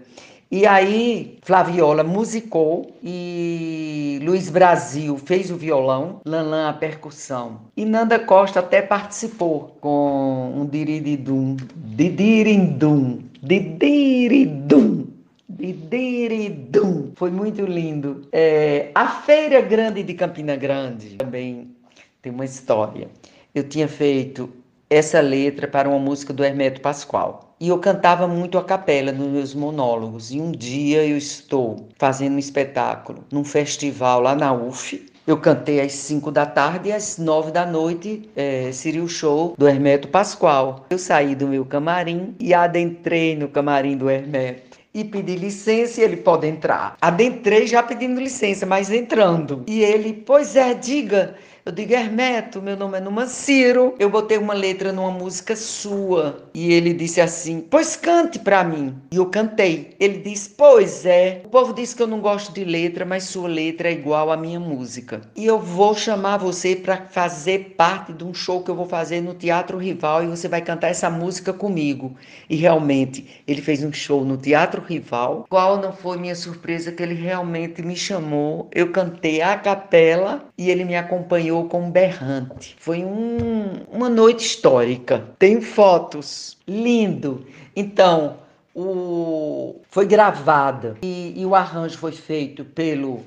E aí, Flaviola musicou e Luiz Brasil fez o violão, Lanlan a percussão. E Nanda Costa até participou com um dirididum, didirindum, didiridum. Didiridum. Foi muito lindo. É, a Feira Grande de Campina Grande também tem uma história. Eu tinha feito essa letra para uma música do Hermeto Pascoal. E eu cantava muito a capela nos meus monólogos. E um dia eu estou fazendo um espetáculo num festival lá na UF. Eu cantei às 5 da tarde e às 9 da noite é, seria o show do Hermeto Pascoal. Eu saí do meu camarim e adentrei no camarim do Hermeto e pedi licença e ele pode entrar. Adentrei já pedindo licença, mas entrando. E ele, pois é, diga. Eu digo, Hermeto, meu nome é Numa Ciro. Eu botei uma letra numa música sua. E ele disse assim: Pois cante pra mim. E eu cantei. Ele disse: Pois é. O povo diz que eu não gosto de letra, mas sua letra é igual à minha música. E eu vou chamar você para fazer parte de um show que eu vou fazer no Teatro Rival e você vai cantar essa música comigo. E realmente, ele fez um show no Teatro Rival. Qual não foi minha surpresa que ele realmente me chamou? Eu cantei a capela e ele me acompanhou com um berrante. Foi um, uma noite histórica. Tem fotos. Lindo. Então, o, foi gravada e, e o arranjo foi feito pelo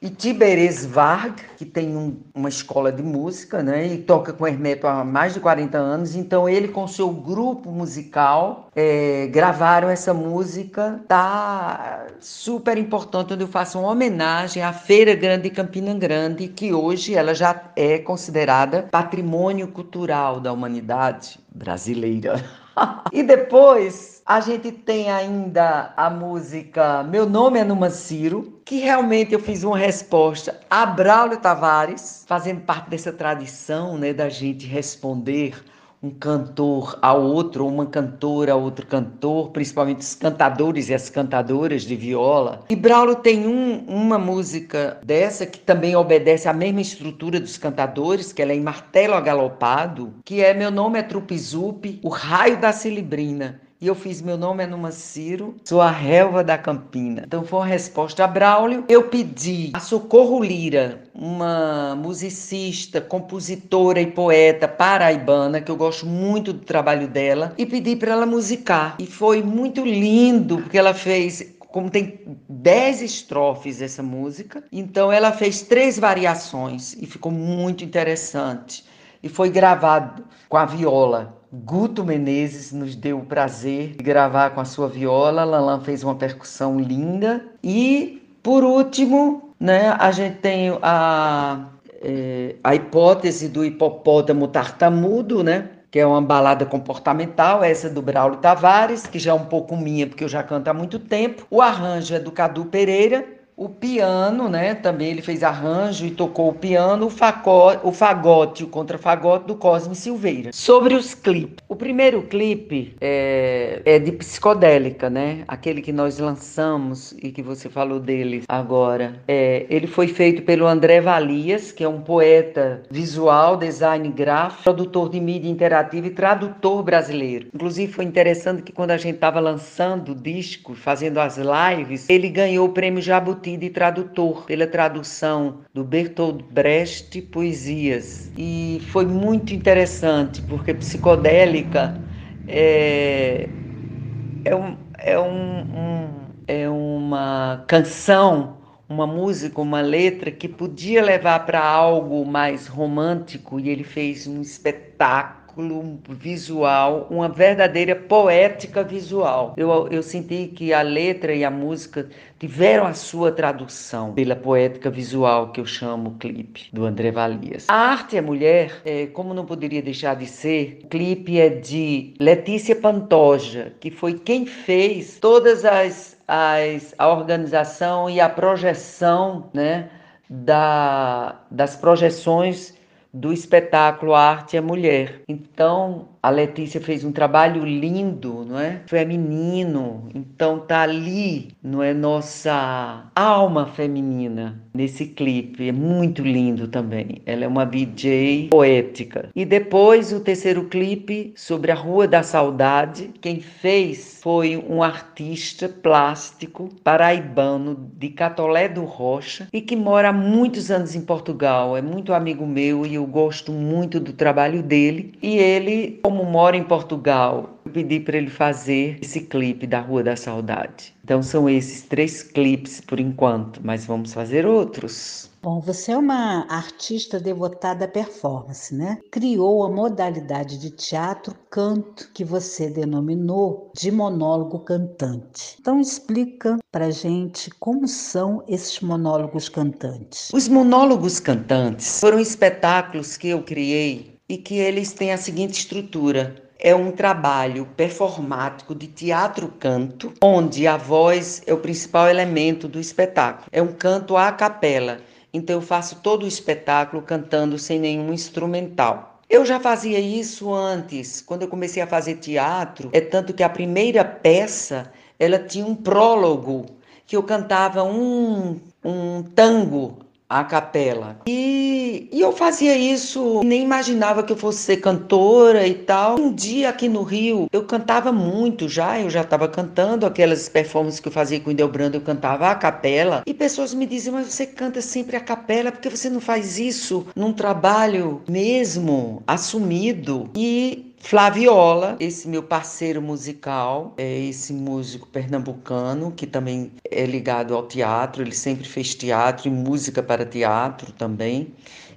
e Tiberes Varg, que tem um, uma escola de música, né, e toca com Hermeto há mais de 40 anos, então ele com seu grupo musical é, gravaram essa música, tá super importante, onde eu faço uma homenagem à Feira Grande de Campina Grande, que hoje ela já é considerada patrimônio cultural da humanidade brasileira. e depois a gente tem ainda a música Meu Nome é Numa Ciro, que realmente eu fiz uma resposta a Braulio Tavares, fazendo parte dessa tradição né, da gente responder um cantor a outro, ou uma cantora a outro cantor, principalmente os cantadores e as cantadoras de viola. E Braulio tem um, uma música dessa que também obedece à mesma estrutura dos cantadores, que ela é em martelo agalopado, que é Meu Nome é Trupizupi, O Raio da Cilibrina e eu fiz meu nome é Numa Ciro, sou a relva da Campina. Então foi uma resposta a Braulio. Eu pedi a Socorro Lira, uma musicista, compositora e poeta paraibana, que eu gosto muito do trabalho dela, e pedi para ela musicar. E foi muito lindo, porque ela fez como tem dez estrofes essa música, então ela fez três variações e ficou muito interessante. E foi gravado com a viola. Guto Menezes nos deu o prazer de gravar com a sua viola. Lalan fez uma percussão linda. E, por último, né, a gente tem a, é, a hipótese do hipopótamo tartamudo, né? que é uma balada comportamental, essa do Braulio Tavares, que já é um pouco minha, porque eu já canto há muito tempo. O arranjo é do Cadu Pereira, o piano, né? Também ele fez arranjo e tocou o piano, o, fagote, o fagote, o contrafagote do Cosme Silveira. Sobre os clipes. O primeiro clipe é, é, de psicodélica, né? Aquele que nós lançamos e que você falou dele agora. É, ele foi feito pelo André Valias, que é um poeta visual, design gráfico, produtor de mídia interativa e tradutor brasileiro. Inclusive foi interessante que quando a gente estava lançando o disco, fazendo as lives, ele ganhou o prêmio Jabuti de tradutor, pela tradução do Bertolt Brecht Poesias. E foi muito interessante, porque psicodélica é, é, um, é, um, um, é uma canção uma música, uma letra que podia levar para algo mais romântico e ele fez um espetáculo espetáculo visual, uma verdadeira poética visual. Eu, eu senti que a letra e a música tiveram a sua tradução pela poética visual que eu chamo clipe do André Valias. A arte é mulher, é, como não poderia deixar de ser, o clipe é de Letícia Pantoja, que foi quem fez todas as, as a organização e a projeção, né, da, das projeções do espetáculo Arte é Mulher. Então, a Letícia fez um trabalho lindo, não é? Feminino. Então tá ali, não é nossa alma feminina nesse clipe. É muito lindo também. Ela é uma DJ poética. E depois o terceiro clipe sobre a Rua da Saudade, quem fez foi um artista plástico paraibano de Catolé do Rocha e que mora há muitos anos em Portugal. É muito amigo meu e eu gosto muito do trabalho dele. E ele como mora em Portugal, eu pedi para ele fazer esse clipe da Rua da Saudade. Então são esses três clipes por enquanto, mas vamos fazer outros. Bom, você é uma artista devotada à performance, né? Criou a modalidade de teatro canto que você denominou de monólogo cantante. Então explica pra gente como são esses monólogos cantantes. Os monólogos cantantes foram espetáculos que eu criei e que eles têm a seguinte estrutura: é um trabalho performático de teatro-canto, onde a voz é o principal elemento do espetáculo. É um canto à capela. Então eu faço todo o espetáculo cantando sem nenhum instrumental. Eu já fazia isso antes, quando eu comecei a fazer teatro, é tanto que a primeira peça, ela tinha um prólogo que eu cantava um, um tango à capela. E, e, eu fazia isso, nem imaginava que eu fosse ser cantora e tal. Um dia aqui no Rio, eu cantava muito já, eu já estava cantando aquelas performances que eu fazia com o Delbrando, eu cantava à capela. E pessoas me diziam, mas você canta sempre à capela, por que você não faz isso num trabalho mesmo assumido? E Flaviola, esse meu parceiro musical, é esse músico pernambucano que também é ligado ao teatro, ele sempre fez teatro e música para teatro também.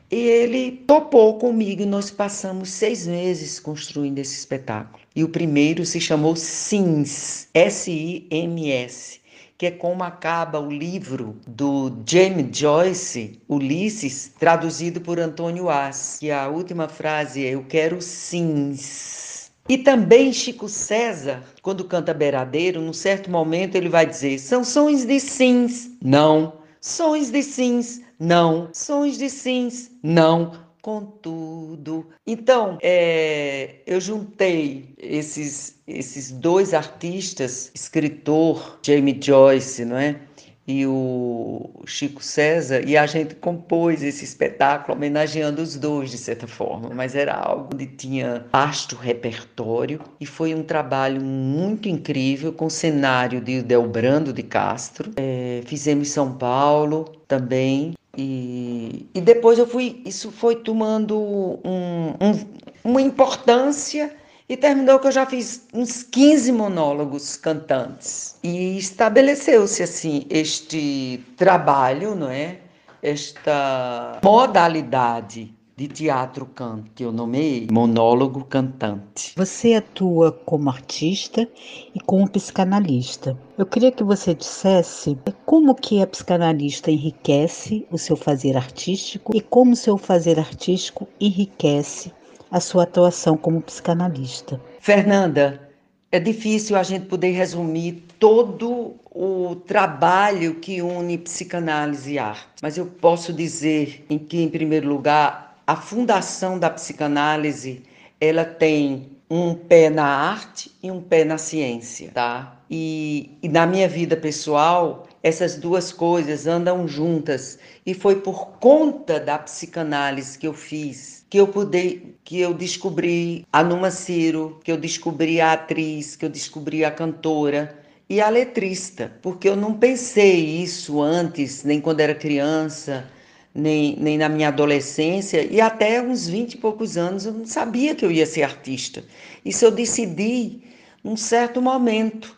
E ele topou comigo e nós passamos seis meses construindo esse espetáculo. E o primeiro se chamou Sims, S-I-M-S que é como acaba o livro do James Joyce, Ulisses, traduzido por Antônio As, que a última frase é: Eu quero sims. E também Chico César, quando canta Beiradeiro, num certo momento ele vai dizer: São sons de sims. Não. Sons de sims. Não. Sons de sims. Não contudo. Então, é, eu juntei esses, esses dois artistas, escritor Jamie Joyce, não é? E o Chico César, e a gente compôs esse espetáculo homenageando os dois, de certa forma, mas era algo que tinha vasto repertório e foi um trabalho muito incrível com cenário de Delbrando de Castro. É, fizemos em São Paulo também, e, e depois eu fui, isso foi tomando um, um, uma importância e terminou que eu já fiz uns 15 monólogos cantantes. E estabeleceu-se assim este trabalho, não é? Esta modalidade de teatro canto, que eu nomeei monólogo cantante. Você atua como artista e como psicanalista. Eu queria que você dissesse como que a psicanalista enriquece o seu fazer artístico e como o seu fazer artístico enriquece a sua atuação como psicanalista. Fernanda, é difícil a gente poder resumir todo o trabalho que une psicanálise e arte, mas eu posso dizer em que, em primeiro lugar, a fundação da psicanálise ela tem um pé na arte e um pé na ciência, tá? E, e, na minha vida pessoal, essas duas coisas andam juntas. E foi por conta da psicanálise que eu fiz que eu pude, que eu descobri a Numa Ciro, que eu descobri a atriz, que eu descobri a cantora e a letrista, porque eu não pensei isso antes, nem quando era criança nem, nem na minha adolescência, e até uns 20 e poucos anos eu não sabia que eu ia ser artista. Isso eu decidi num certo momento,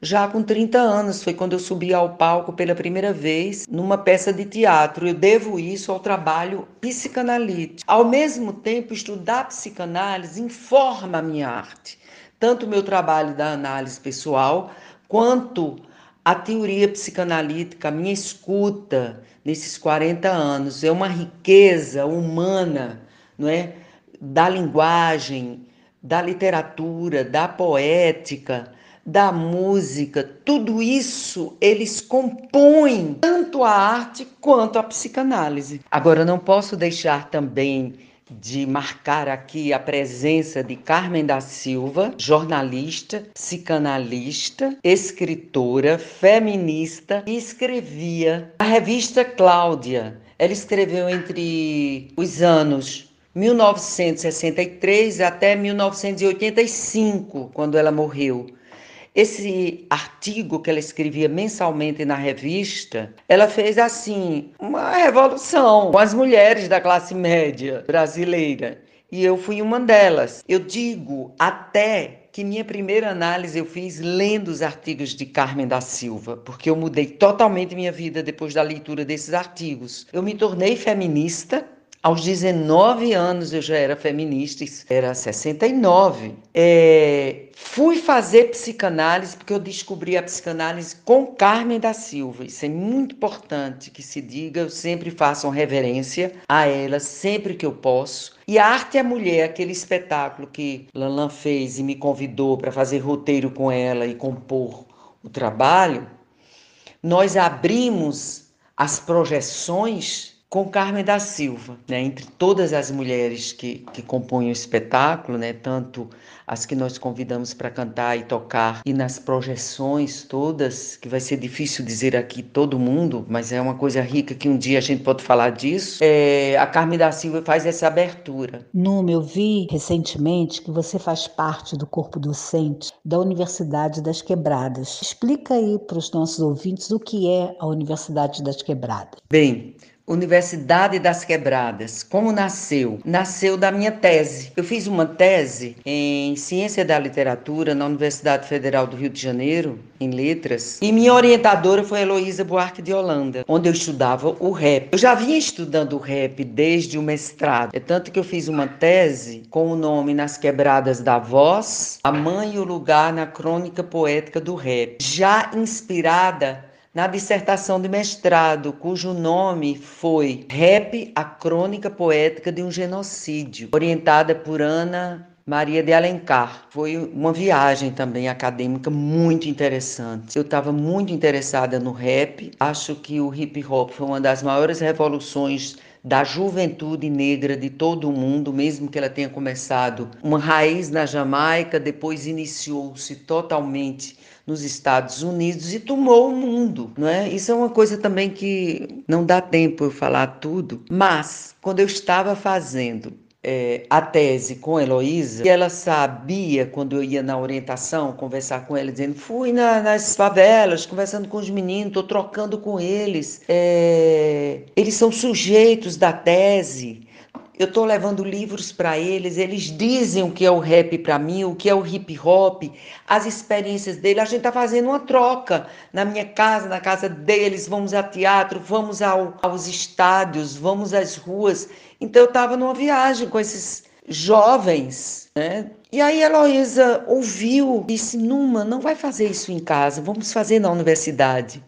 já com 30 anos, foi quando eu subi ao palco pela primeira vez numa peça de teatro. Eu devo isso ao trabalho psicanalítico. Ao mesmo tempo, estudar psicanálise informa a minha arte, tanto o meu trabalho da análise pessoal, quanto a teoria psicanalítica, a minha escuta nesses 40 anos é uma riqueza humana, não é? Da linguagem, da literatura, da poética, da música, tudo isso eles compõem tanto a arte quanto a psicanálise. Agora não posso deixar também de marcar aqui a presença de Carmen da Silva, jornalista, psicanalista, escritora, feminista e escrevia a revista Cláudia. Ela escreveu entre os anos 1963 até 1985, quando ela morreu. Esse artigo que ela escrevia mensalmente na revista, ela fez assim uma revolução com as mulheres da classe média brasileira. e eu fui uma delas. Eu digo até que minha primeira análise eu fiz lendo os artigos de Carmen da Silva, porque eu mudei totalmente minha vida depois da leitura desses artigos. Eu me tornei feminista aos 19 anos eu já era feminista, era 69. É, fui fazer psicanálise porque eu descobri a psicanálise com Carmen da Silva. Isso é muito importante que se diga. Eu sempre faço reverência a ela, sempre que eu posso. E a Arte é Mulher, aquele espetáculo que Lanlan fez e me convidou para fazer roteiro com ela e compor o trabalho, nós abrimos as projeções com Carmen da Silva, né, entre todas as mulheres que, que compõem o espetáculo, né, tanto as que nós convidamos para cantar e tocar, e nas projeções todas, que vai ser difícil dizer aqui todo mundo, mas é uma coisa rica que um dia a gente pode falar disso, é, a Carmen da Silva faz essa abertura. Numa, eu vi recentemente que você faz parte do corpo docente da Universidade das Quebradas. Explica aí para os nossos ouvintes o que é a Universidade das Quebradas. Bem, Universidade das Quebradas. Como nasceu? Nasceu da minha tese. Eu fiz uma tese em Ciência da Literatura na Universidade Federal do Rio de Janeiro, em Letras, e minha orientadora foi Heloísa Buarque de Holanda, onde eu estudava o rap. Eu já vinha estudando o rap desde o mestrado. É tanto que eu fiz uma tese com o nome Nas Quebradas da Voz, a mãe e o lugar na crônica poética do rap, já inspirada na dissertação de mestrado, cujo nome foi Rap, a Crônica Poética de um Genocídio, orientada por Ana Maria de Alencar. Foi uma viagem também acadêmica muito interessante. Eu estava muito interessada no rap. Acho que o hip hop foi uma das maiores revoluções da juventude negra de todo o mundo, mesmo que ela tenha começado uma raiz na Jamaica, depois iniciou-se totalmente nos Estados Unidos e tomou o mundo, não é? Isso é uma coisa também que não dá tempo eu falar tudo, mas quando eu estava fazendo é, a tese com a Heloísa, e ela sabia, quando eu ia na orientação, conversar com ela, dizendo: fui na, nas favelas, conversando com os meninos, estou trocando com eles, é, eles são sujeitos da tese eu estou levando livros para eles, eles dizem o que é o rap para mim, o que é o hip hop, as experiências dele. A gente está fazendo uma troca na minha casa, na casa deles. Vamos a teatro, vamos ao, aos estádios, vamos às ruas. Então eu estava numa viagem com esses jovens, né? E aí a Heloísa ouviu, disse: Numa, não vai fazer isso em casa, vamos fazer na universidade.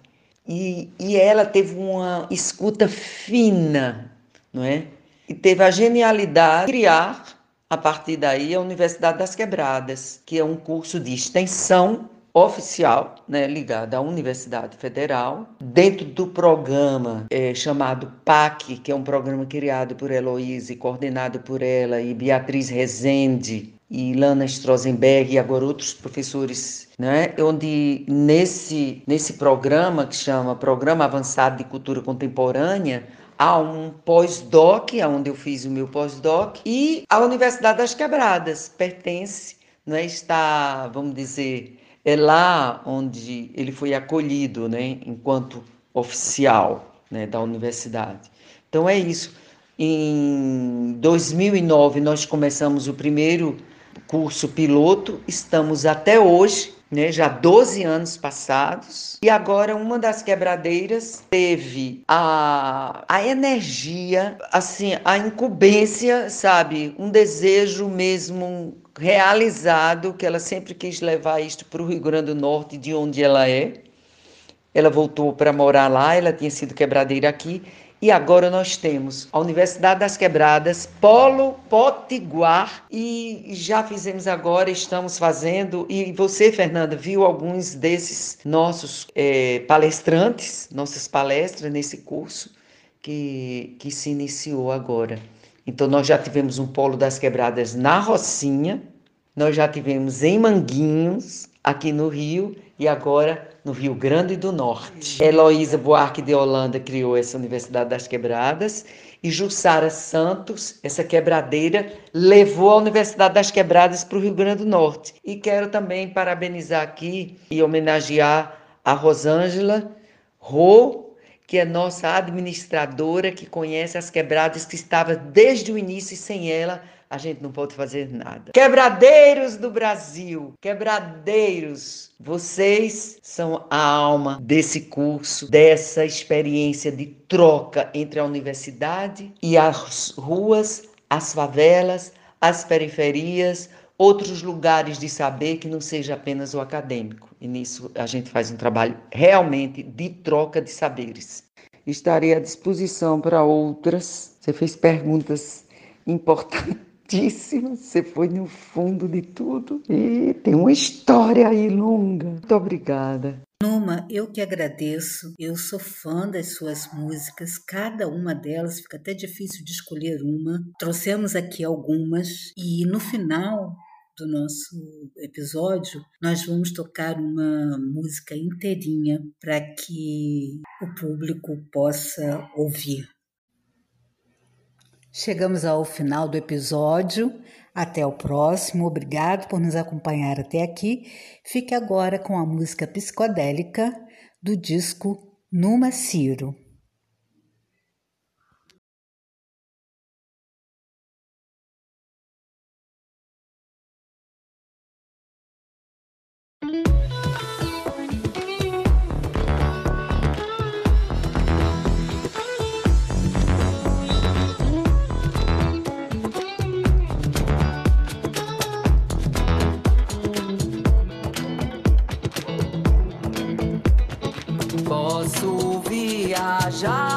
E, e ela teve uma escuta fina, não é? E teve a genialidade de criar, a partir daí, a Universidade das Quebradas, que é um curso de extensão oficial, né, ligado à Universidade Federal, dentro do programa é, chamado PAC, que é um programa criado por Heloísa e coordenado por ela e Beatriz Rezende e Lana Strozenberg e agora outros professores, né, onde nesse, nesse programa que chama Programa Avançado de Cultura Contemporânea, há um pós-doc, onde eu fiz o meu pós-doc, e a Universidade das Quebradas pertence, né, está, vamos dizer, é lá onde ele foi acolhido, né, enquanto oficial, né, da universidade. Então é isso. Em 2009 nós começamos o primeiro curso piloto, estamos até hoje né, já 12 anos passados, e agora uma das quebradeiras teve a, a energia, assim, a incumbência, sabe, um desejo mesmo realizado, que ela sempre quis levar isto para o Rio Grande do Norte, de onde ela é. Ela voltou para morar lá, ela tinha sido quebradeira aqui, e agora nós temos a Universidade das Quebradas, Polo Potiguar, e já fizemos agora, estamos fazendo, e você, Fernanda, viu alguns desses nossos é, palestrantes, nossas palestras nesse curso que, que se iniciou agora. Então, nós já tivemos um Polo das Quebradas na Rocinha, nós já tivemos em Manguinhos, aqui no Rio, e agora no Rio Grande do Norte. Heloísa Buarque de Holanda criou essa Universidade das Quebradas e Jussara Santos, essa quebradeira, levou a Universidade das Quebradas para o Rio Grande do Norte. E quero também parabenizar aqui e homenagear a Rosângela Rô, que é nossa administradora, que conhece as quebradas, que estava desde o início e sem ela a gente não pode fazer nada. Quebradeiros do Brasil, quebradeiros, vocês são a alma desse curso, dessa experiência de troca entre a universidade e as ruas, as favelas, as periferias, outros lugares de saber que não seja apenas o acadêmico. E nisso a gente faz um trabalho realmente de troca de saberes. Estarei à disposição para outras. Você fez perguntas importantíssimas, você foi no fundo de tudo e tem uma história aí longa. Muito obrigada. Numa, eu que agradeço. Eu sou fã das suas músicas, cada uma delas fica até difícil de escolher uma. Trouxemos aqui algumas e no final do nosso episódio, nós vamos tocar uma música inteirinha para que o público possa ouvir. Chegamos ao final do episódio. Até o próximo. Obrigado por nos acompanhar até aqui. Fique agora com a música psicodélica do disco Numa Ciro. Viajar